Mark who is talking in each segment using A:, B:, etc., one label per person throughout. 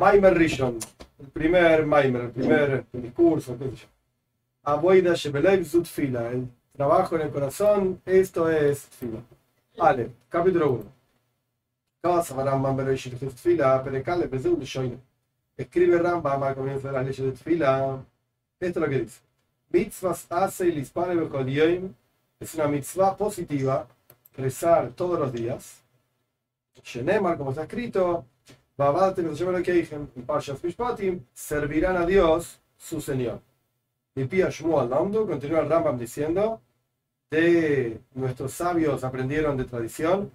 A: Maimer Rishon, el primer Maimer, el primer discurso, qué sé yo. Aboida Shebelev Zutfila, el trabajo en el corazón, esto es fila. Vale, capítulo 1. Escribe Rambam al comienzo de las leyes de Tfila. Esto es lo que dice. Mitzvahs hace y es una mitzvah positiva, rezar todos los días. Shenemar, como está escrito, servirán a Dios su Señor. Y Pia Shmuel Lamdu continúa el Rambam diciendo, de nuestros sabios aprendieron de tradición,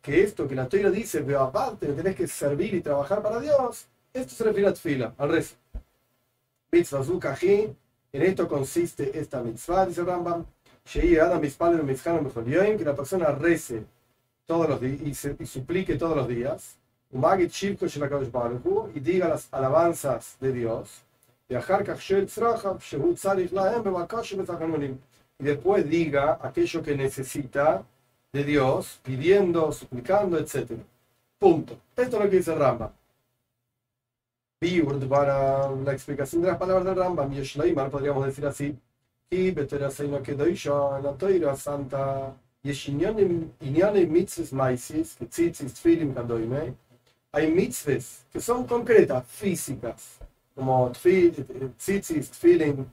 A: que esto que la Torah dice, pero aparte tenés que servir y trabajar para Dios, esto se refiere a Tfila, al rezo. Mitzvah en esto consiste esta mitzvah, dice Rambam, que la persona rece todos los días y, suplique todos los días, y diga las alabanzas de Dios, y después diga aquello que necesita de Dios, pidiendo, suplicando, etc. Punto. Esto es lo que dice Rambam para la explicación de las palabras de Yeshleimar, podríamos decir así, y la Santa, Yeshinyonim mitzvahs maisis, que tzitzis tfilim kandoime, hay mitzvahs que son concretas, físicas, como tzitzis, tfilim,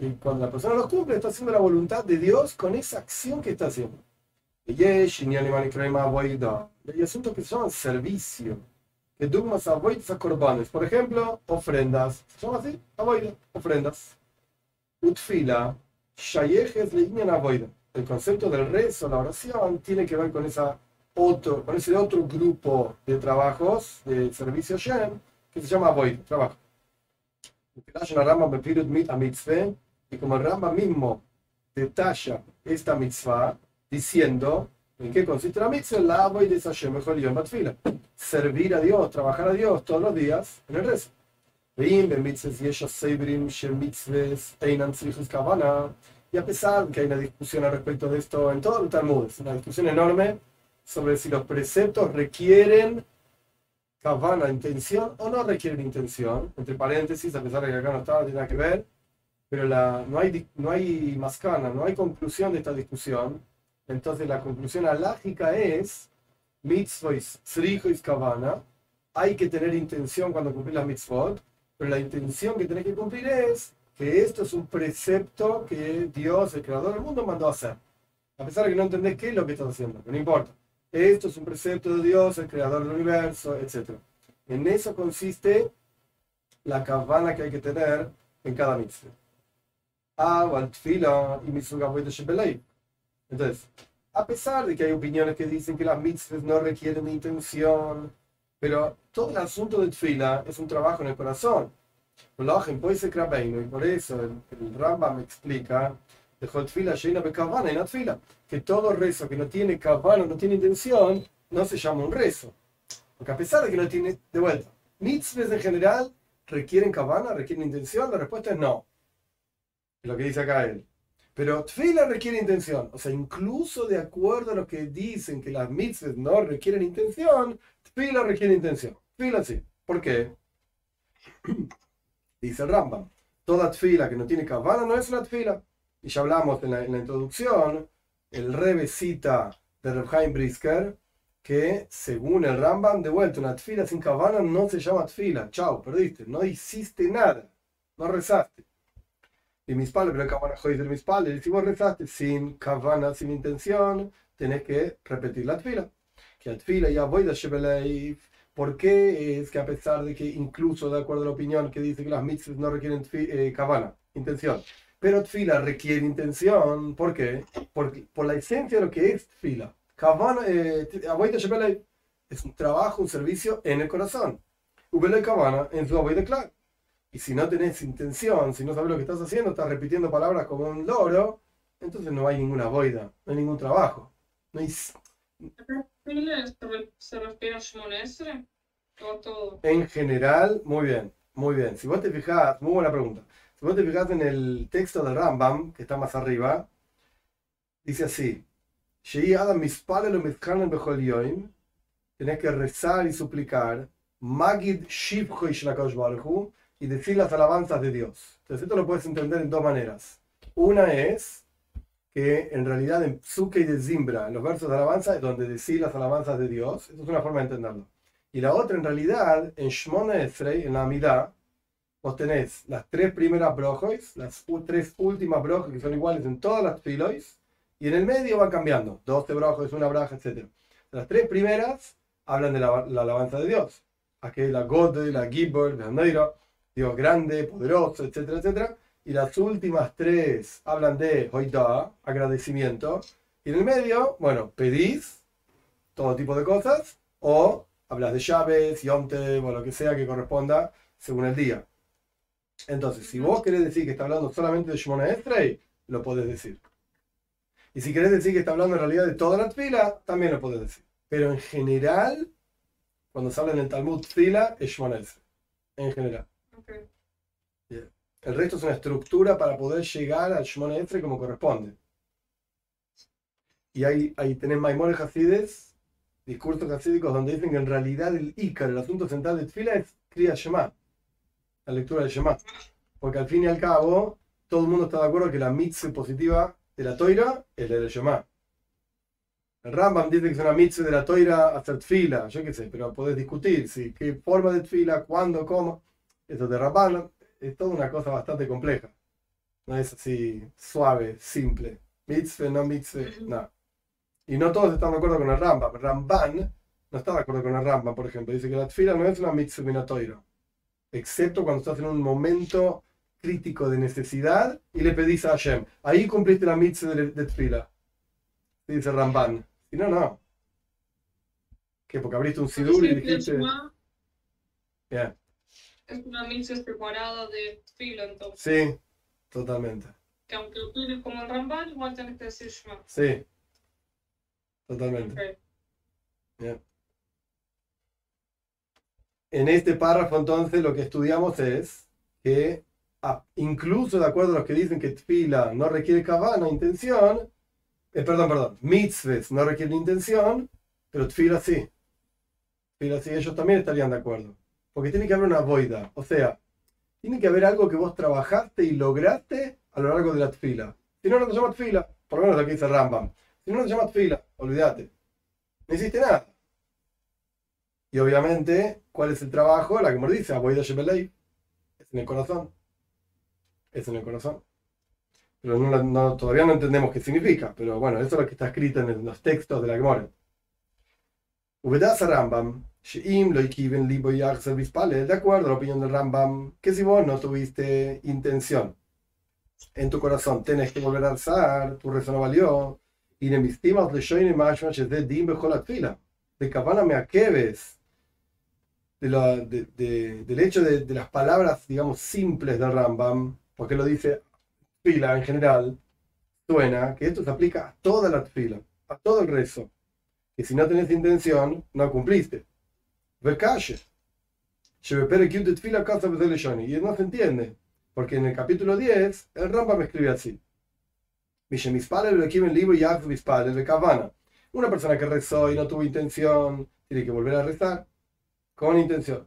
A: que cuando la persona lo cumple, está haciendo la voluntad de Dios con esa acción que está haciendo. Y asuntos que se llaman servicio. Que dugmas avoides a corbanes. Por ejemplo, ofrendas. ¿Se llama así? Avoide, ofrendas. Utfila. El concepto del rezo, la oración, tiene que ver con, esa otro, con ese otro grupo de trabajos, de servicio Shem, que se llama avoide, trabajo. Y como el Rama mismo detalla esta mitzvah, diciendo ¿En qué consiste la mitzvah? La voy de Matfila. Servir a Dios, trabajar a Dios todos los días en el rezo. Y a pesar de que hay una discusión al respecto de esto en todo el Talmud, es una discusión enorme sobre si los preceptos requieren kavana, intención o no requieren intención, entre paréntesis, a pesar de que acá no está, tiene nada que ver, pero la, no, hay, no hay mascana, no hay conclusión de esta discusión. Entonces la conclusión alágica es, mitzvot, tzrijois kavana, hay que tener intención cuando cumplir las mitzvot, pero la intención que tenés que cumplir es que esto es un precepto que Dios, el creador del mundo, mandó a hacer. A pesar de que no entendés qué es lo que estás haciendo, no importa. Esto es un precepto de Dios, el creador del universo, etc. En eso consiste la kavana que hay que tener en cada mitzvah. Ah, de entonces, a pesar de que hay opiniones que dicen que las mitzvahs no requieren intención, pero todo el asunto de Tfila es un trabajo en el corazón. Y por eso el, el Rambam explica que todo rezo que no tiene kavana, no tiene intención, no se llama un rezo. Porque a pesar de que no tiene, de vuelta, mitzvahs en general requieren kavana, requieren intención, la respuesta es no. Es lo que dice acá él. Pero Tfila requiere intención. O sea, incluso de acuerdo a lo que dicen que las mitzvahs no requieren intención, Tfila requiere intención. Tfila sí. ¿Por qué? Dice el Rambam. Toda Tfila que no tiene cabana no es una Tfila. Y ya hablamos en la, introducción, el Rebe cita de Reb Brisker que según el Rambam, de vuelta, una Tfila sin cabana no se llama Tfila. Chao, perdiste. No hiciste nada. No rezaste y mis padres, pero Kavana de mis padres. Si vos rezaste sin Kavana, sin intención, tenés que repetir la tfila. Que la tfila ya voy de Shebelei. ¿Por qué es que a pesar de que incluso de acuerdo a la opinión que dice que las mitzvahs no requieren eh, Kavana, intención, pero tfila requiere intención, ¿por qué? Porque, por la esencia de lo que es tfila. Kavana, eh, es un trabajo, un servicio en el corazón. Ubele Kavana en su de claro. Y si no tenés intención, si no sabes lo que estás haciendo, estás repitiendo palabras como un loro, entonces no hay ninguna boida, no hay ningún trabajo. No hay... ¿Se refiere a todo? En general, muy bien, muy bien. Si vos te fijás, muy buena pregunta. Si vos te fijás en el texto de Rambam, que está más arriba, dice así: tenés que rezar y suplicar, Magid y decir las alabanzas de Dios. Entonces esto lo puedes entender en dos maneras. Una es que en realidad en Psuke y de Zimbra, en los versos de alabanza, es donde decir las alabanzas de Dios. Esa es una forma de entenderlo. Y la otra, en realidad, en Shmona Esrei, en la Amidad, vos tenés las tres primeras brojois, las tres últimas brojois que son iguales en todas las filois, y en el medio va cambiando, 12 brojois, una braja, etc. Las tres primeras hablan de la, alabanza de Dios. Aquel, la God, la Gibber, la Neira, Dios grande, poderoso, etcétera, etcétera. Y las últimas tres hablan de Hoida, agradecimiento. Y en el medio, bueno, pedís todo tipo de cosas o hablas de llaves, yomte o lo que sea que corresponda según el día. Entonces, si vos querés decir que está hablando solamente de Shimona Estrey, lo podés decir. Y si querés decir que está hablando en realidad de toda la fila, también lo podés decir. Pero en general, cuando se habla en el Talmud fila, es Shimona Estrey. En general. El resto es una estructura para poder llegar al Shimon Estrey como corresponde. Y ahí, ahí tenés Maimores Hasides, discursos hasídicos donde dicen que en realidad el Icar, el asunto central de Tfila, es Kriya Shema, la lectura del Shema. Porque al fin y al cabo, todo el mundo está de acuerdo que la mitzvah positiva de la toira es la del Shema. El Rambam dice que es una mitzvah de la toira hacer tfila, yo qué sé, pero podés discutir si qué forma de tfila, cuándo, cómo. Eso de Rambam es toda una cosa bastante compleja. No es así suave, simple. Mitzvah, no mitzvah, no. Y no todos están de acuerdo con el Rambam. Ramban no está de acuerdo con el Rambam, por ejemplo. Dice que la tfila no es una mitzvah minatoira. Excepto cuando estás en un momento crítico de necesidad y le pedís a Hashem. Ahí cumpliste la mitzvah de, de tfila. Dice Ramban. Si no, no. ¿Qué? Porque abriste un sidur y dijiste...
B: Yeah. Es una misa preparada de filo, entonces.
A: Sí, totalmente.
B: Que aunque lo pides como el Ramban, igual tienes que decir Shema.
A: Sí, totalmente. Bien. En este párrafo, entonces, lo que estudiamos es que, ah, incluso de acuerdo a los que dicen que fila no requiere cabana, intención, eh, perdón, perdón, mitzvahs no requieren intención, pero tfila sí. Tfila sí, ellos también estarían de acuerdo. Porque tiene que haber una boida. O sea, tiene que haber algo que vos trabajaste y lograste a lo largo de la fila. Si no, no te llamas fila. Por lo menos aquí dice Rambam. Si no, no te llamas fila. Olvídate. No hiciste nada. Y obviamente, ¿cuál es el trabajo? La que me dice, boida Shebelei. Es en el corazón. Es en el corazón. Pero todavía no entendemos qué significa. Pero bueno, eso es lo que está escrito en los textos de la Gemora. Ubedas Rambam, de acuerdo a la opinión del Rambam, que si vos no tuviste intención en tu corazón, tenés que volver a alzar, tu rezo no valió, y de mis timas le shoyne más de dim fila, de cabana me aqueves, de de, del hecho de, de, las palabras, digamos, simples del Rambam, porque lo dice fila en general, suena que esto se aplica a toda la fila, a todo el rezo, que si no tenés intención, no cumpliste. Verkache. Y no se entiende, porque en el capítulo 10 el Rambam me escribe así. Una persona que rezó y no tuvo intención, tiene que volver a rezar con intención.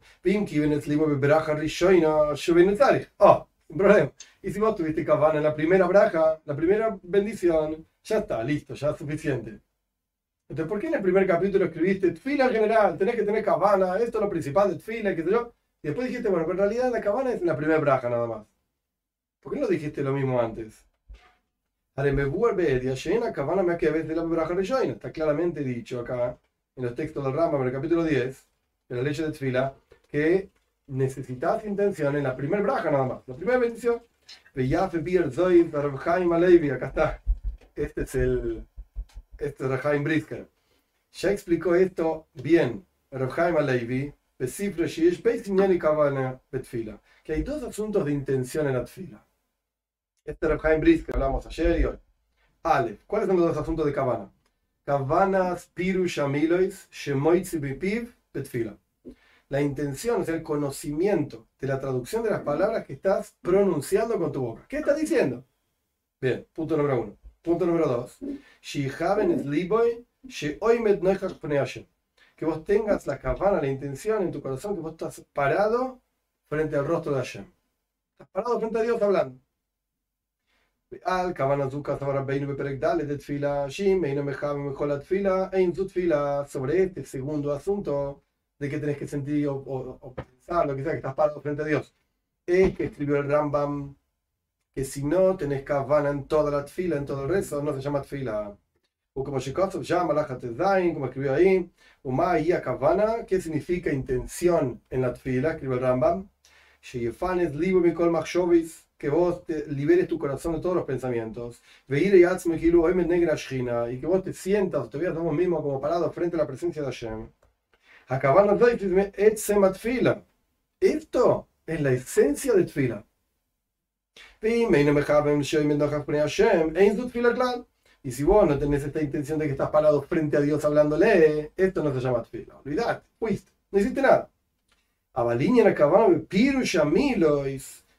A: Oh, un problema. Y si vos tuviste kavana en la primera braja, la primera bendición, ya está, listo, ya es suficiente. Entonces, ¿por qué en el primer capítulo escribiste Tfila general? Tenés que tener cabana, esto es lo principal de Tfila, qué sé yo. Y después dijiste, bueno, pero en realidad la cabana es la primera braja nada más. ¿Por qué no dijiste lo mismo antes? Está claramente dicho acá, en los textos del Rambam, en el capítulo 10, de la ley de Tfila, que necesitas intención en la primera braja nada más. La primera bendición. Acá está. Este es el este Rehaim Brisker. Ya explicó esto bien Rehaim Alevi, que hay dos asuntos de intención en la tfila. Este Rehaim Brisker hablamos ayer y hoy. Ale, ¿cuáles son los dos asuntos de Kavana? Kavanas Piru Shamilois Shemoitzi Bipiv Betfila. La intención es el conocimiento de la traducción de las palabras que estás pronunciando con tu boca. ¿Qué estás diciendo? Bien, punto número uno. Punto número dos. que vos tengas la cabana, la intención en tu corazón, que vos estás parado frente al rostro de Hashem. Estás parado frente a Dios hablando. Al cabana zuka de tfila shim e sobre este segundo asunto de que tenés que sentir o, pensar lo que sea que estás parado frente a Dios es que escribió el Rambam que si no tenés cabana en toda la tfila en todo el resto no se llama tfila o como Shekosov llama la como escribió ahí, Uma y Kavana, ¿qué significa intención en la tfila? Escribió el Rambam. que vos te liberes tu corazón de todos los pensamientos. Y que vos te sientas, te veas vos mismo como parado frente a la presencia de Hashem. Esto es la esencia de tfila. Y si vos no tenés esta intención de que estás parado frente a Dios hablándole, esto no se llama tfila. Olvidate, fuiste, no hiciste nada.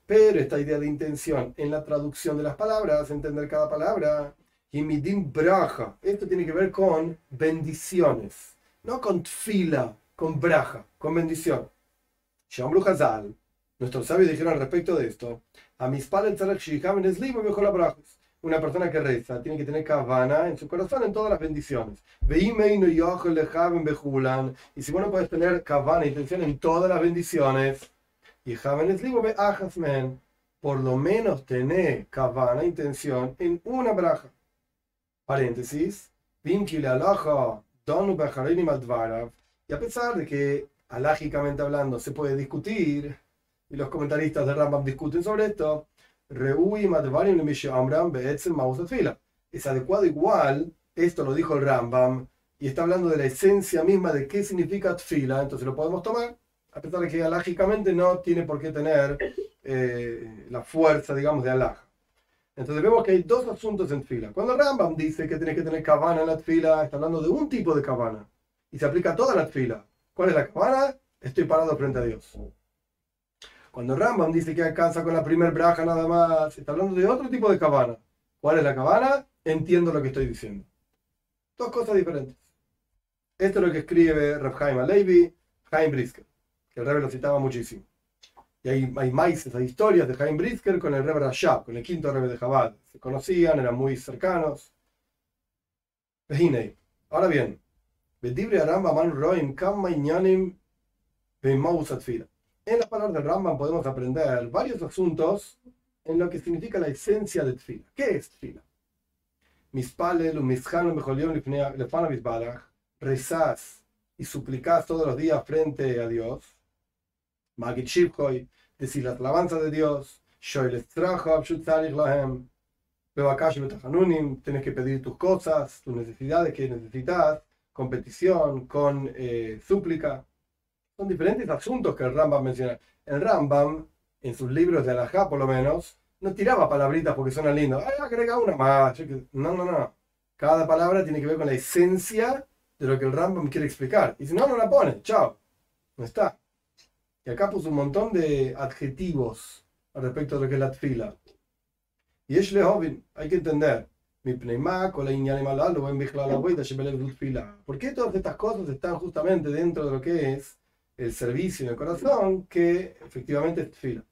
A: Pero esta idea de intención en la traducción de las palabras, entender cada palabra, y braja, esto tiene que ver con bendiciones, no con tfila, con braja, con bendición. Shambru Hazal, nuestros sabios dijeron respecto de esto, a mis padres una persona que reza tiene que tener kavana en su corazón en todas las bendiciones. Y si vos no puedes tener kavana, intención en todas las bendiciones, y por lo menos tener kavana, intención en una braja. Paréntesis. Y a pesar de que, alágicamente hablando, se puede discutir, y los comentaristas de Rambam discuten sobre esto, es adecuado igual, esto lo dijo el Rambam, y está hablando de la esencia misma de qué significa tfila, entonces lo podemos tomar, a pesar de que alágicamente no tiene por qué tener eh, la fuerza, digamos, de alaj. Entonces vemos que hay dos asuntos en fila. Cuando Rambam dice que tienes que tener cabana en la está hablando de un tipo de cabana. Y se aplica a toda la fila. ¿Cuál es la cabana? Estoy parado frente a Dios. Cuando Rambam dice que alcanza con la primer braja nada más, está hablando de otro tipo de cabana. ¿Cuál es la cabana? Entiendo lo que estoy diciendo. Dos cosas diferentes. Esto es lo que escribe Reb Haim Alevi, Haim Brisker, que el Rebbe lo citaba muchísimo. Y hay, hay maices, hay historias de Haim Brisker con el Rebbe Rashab, con el quinto Rebbe de Chabad. Se conocían, eran muy cercanos. Ahora bien, Bedibre Rambam Roim Kama Inyanim Bemausatfira en las palabras del Rambam podemos aprender varios asuntos en lo que significa la esencia de Tfila. ¿Qué es Tfila? Rezás y suplicás todos los días frente a Dios. Magit Shivkoi, decir las alabanzas de Dios. Shoel Estrahab, Shutzarich Lahem. Bebakash Betahanunim, tienes que pedir tus cosas, tus necesidades que necesitas, con petición, con eh, súplica. Son diferentes asuntos que el Rambam menciona. El Rambam, en sus libros de Alajá por lo menos, no tiraba palabritas porque suenan lindos. Ay, agrega una más. No, no, no. Cada palabra tiene que ver con la esencia de lo que el Rambam quiere explicar. Y si no, no la pone. Chao. No está. Y acá puso un montón de adjetivos al respecto de lo que es la tfila. Y es joven, hay que entender. ¿Por qué todas estas cosas están justamente dentro de lo que es el servicio en el corazón que efectivamente es fila.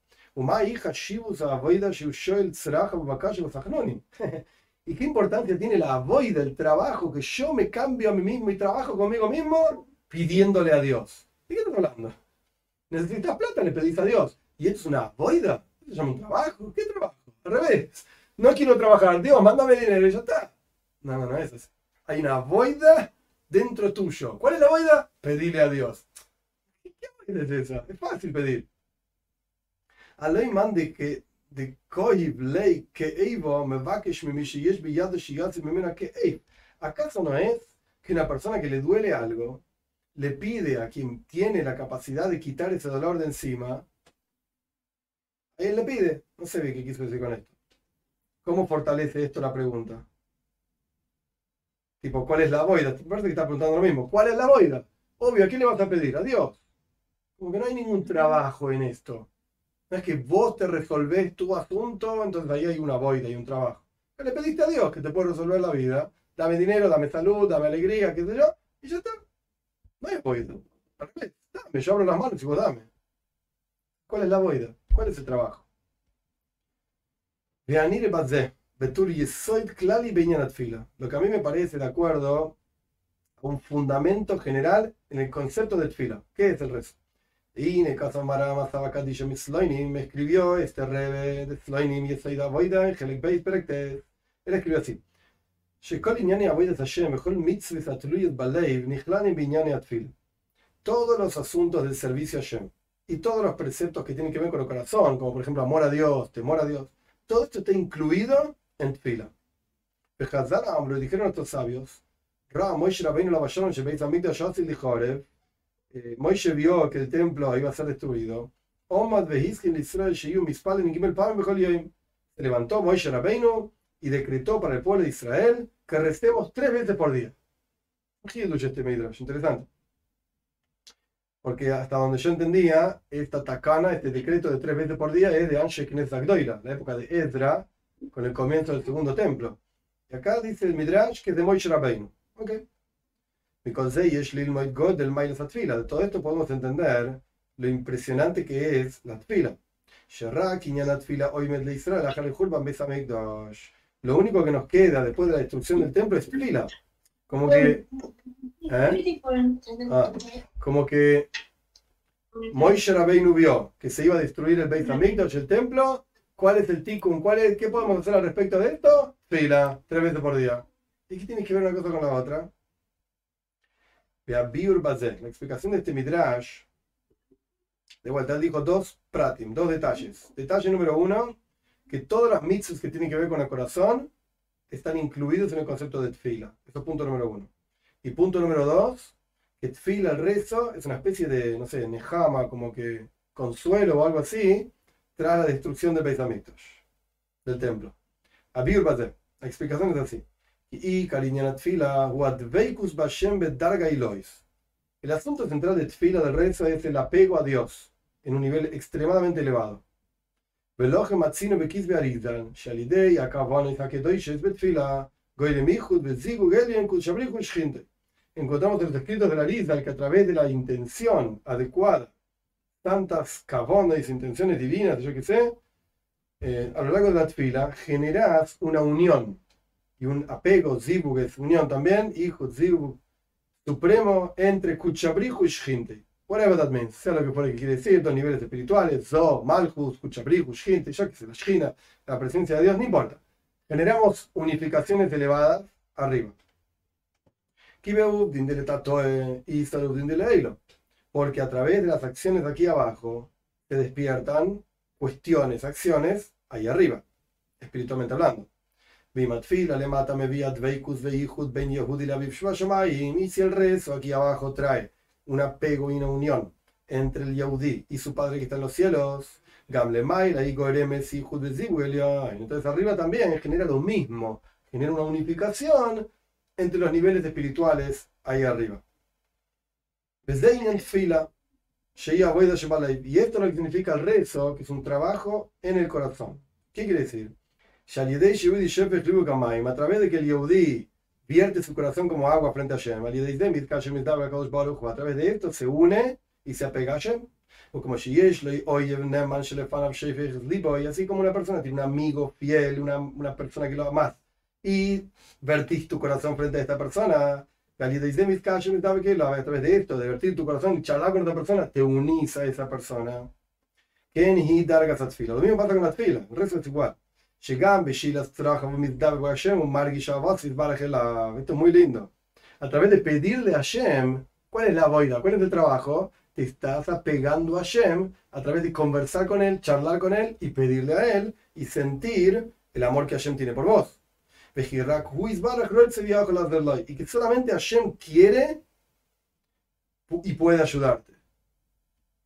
A: ¿Y qué importancia tiene la voy del trabajo que yo me cambio a mí mismo y trabajo conmigo mismo pidiéndole a Dios? ¿De qué estás hablando? Necesitas plata, le pedís a Dios. ¿Y esto es una voida? ¿Esto se llama un trabajo? ¿Qué trabajo? Al revés. No quiero trabajar. Dios, mándame dinero y ya está. No, no, no es así. Hay una voida dentro tuyo. ¿Cuál es la voida? Pedirle a Dios. ¿Qué es? Es fácil pedir. Alei mande que de lei que eivo me vakesh me mishiyesh biyad shiyatz memena que eiv. ¿Acaso no es que una persona que le duele algo le pide a quien tiene la capacidad de quitar ese dolor de encima? Él le pide. No sé qué quiso decir con esto. ¿Cómo fortalece esto la pregunta? Tipo, ¿cuál es la boida? Parece que está preguntando lo mismo. ¿Cuál es la boida? Obvio, ¿a quién le vas a pedir? A Dios. Como que no hay ningún trabajo en esto. No es que vos te resolvés tu asunto, entonces ahí hay una boida y un trabajo. le pediste a Dios que te puede resolver la vida. Dame dinero, dame salud, dame alegría, qué sé yo, y ya está. No es boida. Dame, yo abro las manos y vos dame. ¿Cuál es la boida? ¿Cuál es el trabajo? Lo que a mí me parece de acuerdo a un fundamento general en el concepto de fila. ¿Qué es el rezo? Y me escribió este rebe de Sloinim y Esaida Boida en Helek Beis Perektes. Él escribió así. Todos los asuntos del servicio a Hashem y todos los preceptos que tienen que ver con el corazón, como por ejemplo amor a Dios, temor a Dios, todo esto está incluido en Tfila. Lo dijeron nuestros sabios. Eh, Moishe vio que el templo iba a ser destruido. Se levantó Moishe Rabbeinu y decretó para el pueblo de Israel que restemos tres veces por día. este Midrash, interesante. Porque hasta donde yo entendía, esta tacana, este decreto de tres veces por día es de Anshe Knesset la época de Ezra, con el comienzo del segundo templo. Y acá dice el Midrash que es de Moishe Rabbeinu. Ok. De todo esto podemos entender lo impresionante que es la tfila. Lo único que nos queda después de la destrucción del templo es tfila. Como que. ¿eh? Ah, como que Moishe Rabbeinu vio que se iba a destruir el Beit Hamikdash, el templo. ¿Cuál es el tikkun? ¿Cuál es, ¿Qué podemos hacer al respecto de esto? Fila, tres veces por día. ¿Y qué tiene que ver una cosa con la otra? La explicación de este Midrash, de vuelta, dijo dos pratim, dos detalles. Detalle número uno, que todas las mitzvahs que tienen que ver con el corazón están incluidos en el concepto de tfila. Eso es punto número uno. Y punto número dos, que tfila, el rezo, es una especie de, no sé, nejama, como que consuelo o algo así, tras la destrucción del Beit del templo. Abir la explicación es así. Y el asunto central de Tfila del rezo es el apego a Dios en un nivel extremadamente elevado. Encontramos en los escritos de la Rizal que a través de la intención adecuada, tantas cabonas y intenciones divinas, eh, a lo largo de la tfila, generas una unión y un apego, zibug es unión también, hijo, zibug, supremo entre kuchabrihu y shinte. Whatever that means, sea lo que fuera que quiere decir, dos niveles espirituales, zo, malchus, kuchabrihu, shinte, yo que sé, la shina, la presencia de Dios, no importa. Generamos unificaciones elevadas arriba. Porque a través de las acciones de aquí abajo se despiertan cuestiones, acciones ahí arriba, espiritualmente hablando. Y si el rezo aquí abajo trae un apego y una unión entre el Yahudi y su padre que está en los cielos, entonces arriba también genera lo mismo, genera una unificación entre los niveles espirituales ahí arriba. Y esto es lo que significa el rezo, que es un trabajo en el corazón. ¿Qué quiere decir? A través de que el Yehudi vierte su corazón como agua frente a Shem, a través de esto se une y se apega a Shem. Como y así como una persona tiene un amigo fiel, una, una persona que lo amas, y vertís tu corazón frente a esta persona, a través de esto, de vertir tu corazón y charlar con otra persona, te unís a esa persona. Lo mismo pasa con las filas, el resto es igual. Esto es muy lindo. A través de pedirle a Hashem, ¿cuál es la boida? ¿Cuál es el trabajo? Te estás apegando a Hashem a través de conversar con él, charlar con él y pedirle a él y sentir el amor que Hashem tiene por vos. Y que solamente Hashem quiere y puede ayudarte.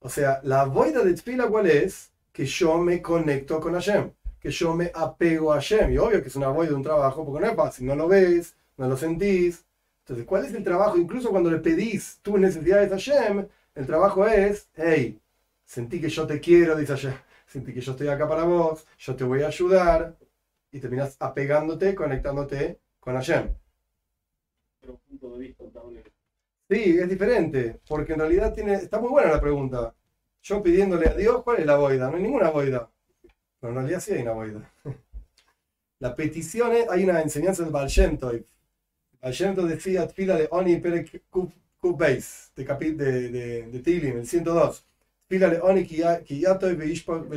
A: O sea, la boida de Tfila, ¿cuál es? Que yo me conecto con Hashem que yo me apego a Hashem. Y obvio que es una voz de un trabajo, porque no es fácil, no lo ves, no lo sentís. Entonces, ¿cuál es el trabajo? Incluso cuando le pedís tus necesidades a Hashem, el trabajo es, hey, sentí que yo te quiero, dice Hashem, sentí que yo estoy acá para vos, yo te voy a ayudar, y terminas apegándote, conectándote con Hashem. Sí, es diferente, porque en realidad tiene, está muy buena la pregunta. Yo pidiéndole a Dios, ¿cuál es la boida? No hay ninguna boida. Pero en realidad sí hay una boida. La petición es, hay una enseñanza del Shem Tov decía, fila de Oni Perek Kub Beis, de, de, de, de Tilim, el 102. Fila de Oni Kiyatoy Ishpok.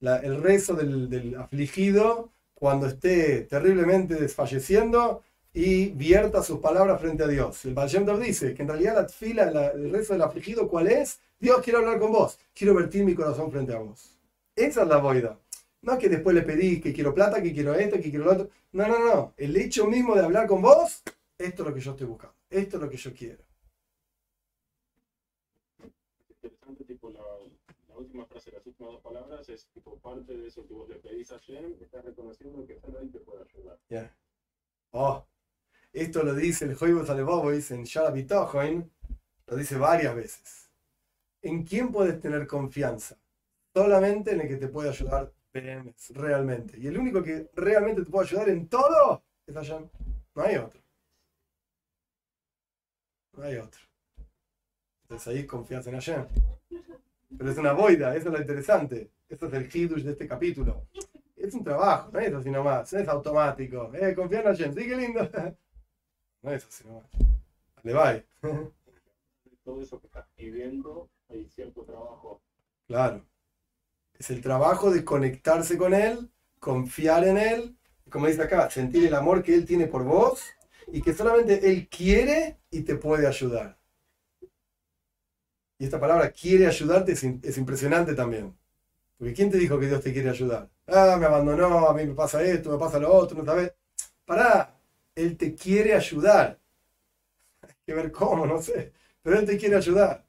A: La- El rezo del, del afligido cuando esté terriblemente desfalleciendo y vierta sus palabras frente a Dios. El Baal dice que en realidad la fila, la- el rezo del afligido, ¿cuál es? Dios, quiero hablar con vos, quiero vertir mi corazón frente a vos. Esa es la boida. No que después le pedí que quiero plata, que quiero esto, que quiero lo otro. No, no, no. El hecho mismo de hablar con vos, esto es lo que yo estoy buscando. Esto es lo que yo quiero.
C: interesante, tipo, la, la última frase, las últimas dos palabras, es tipo parte de eso que vos le pedís a Shem, estás reconociendo que solo ahí te puede ayudar.
A: Ya. Oh, esto lo dice el Joibos Alevobois en Shalabitojoin, lo dice varias veces. ¿En quién puedes tener confianza? Solamente en el que te puede ayudar Behemes, realmente. Y el único que realmente te puede ayudar en todo es Hashem. No hay otro. No hay otro. Entonces ahí confías en Hashem. Pero es una boida, eso es lo interesante. Eso es el hidush de este capítulo. Es un trabajo, no es así nomás, no es automático. Eh, confía en Hashem, sí, qué lindo. No es así nomás. Le va.
C: De todo eso que estás pidiendo, hay cierto trabajo.
A: Claro. Es el trabajo de conectarse con Él, confiar en Él, como dice acá, sentir el amor que Él tiene por vos y que solamente Él quiere y te puede ayudar. Y esta palabra quiere ayudarte es, es impresionante también. Porque ¿quién te dijo que Dios te quiere ayudar? Ah, me abandonó, a mí me pasa esto, me pasa lo otro, no sabes. Pará, Él te quiere ayudar. Hay que ver cómo, no sé. Pero Él te quiere ayudar.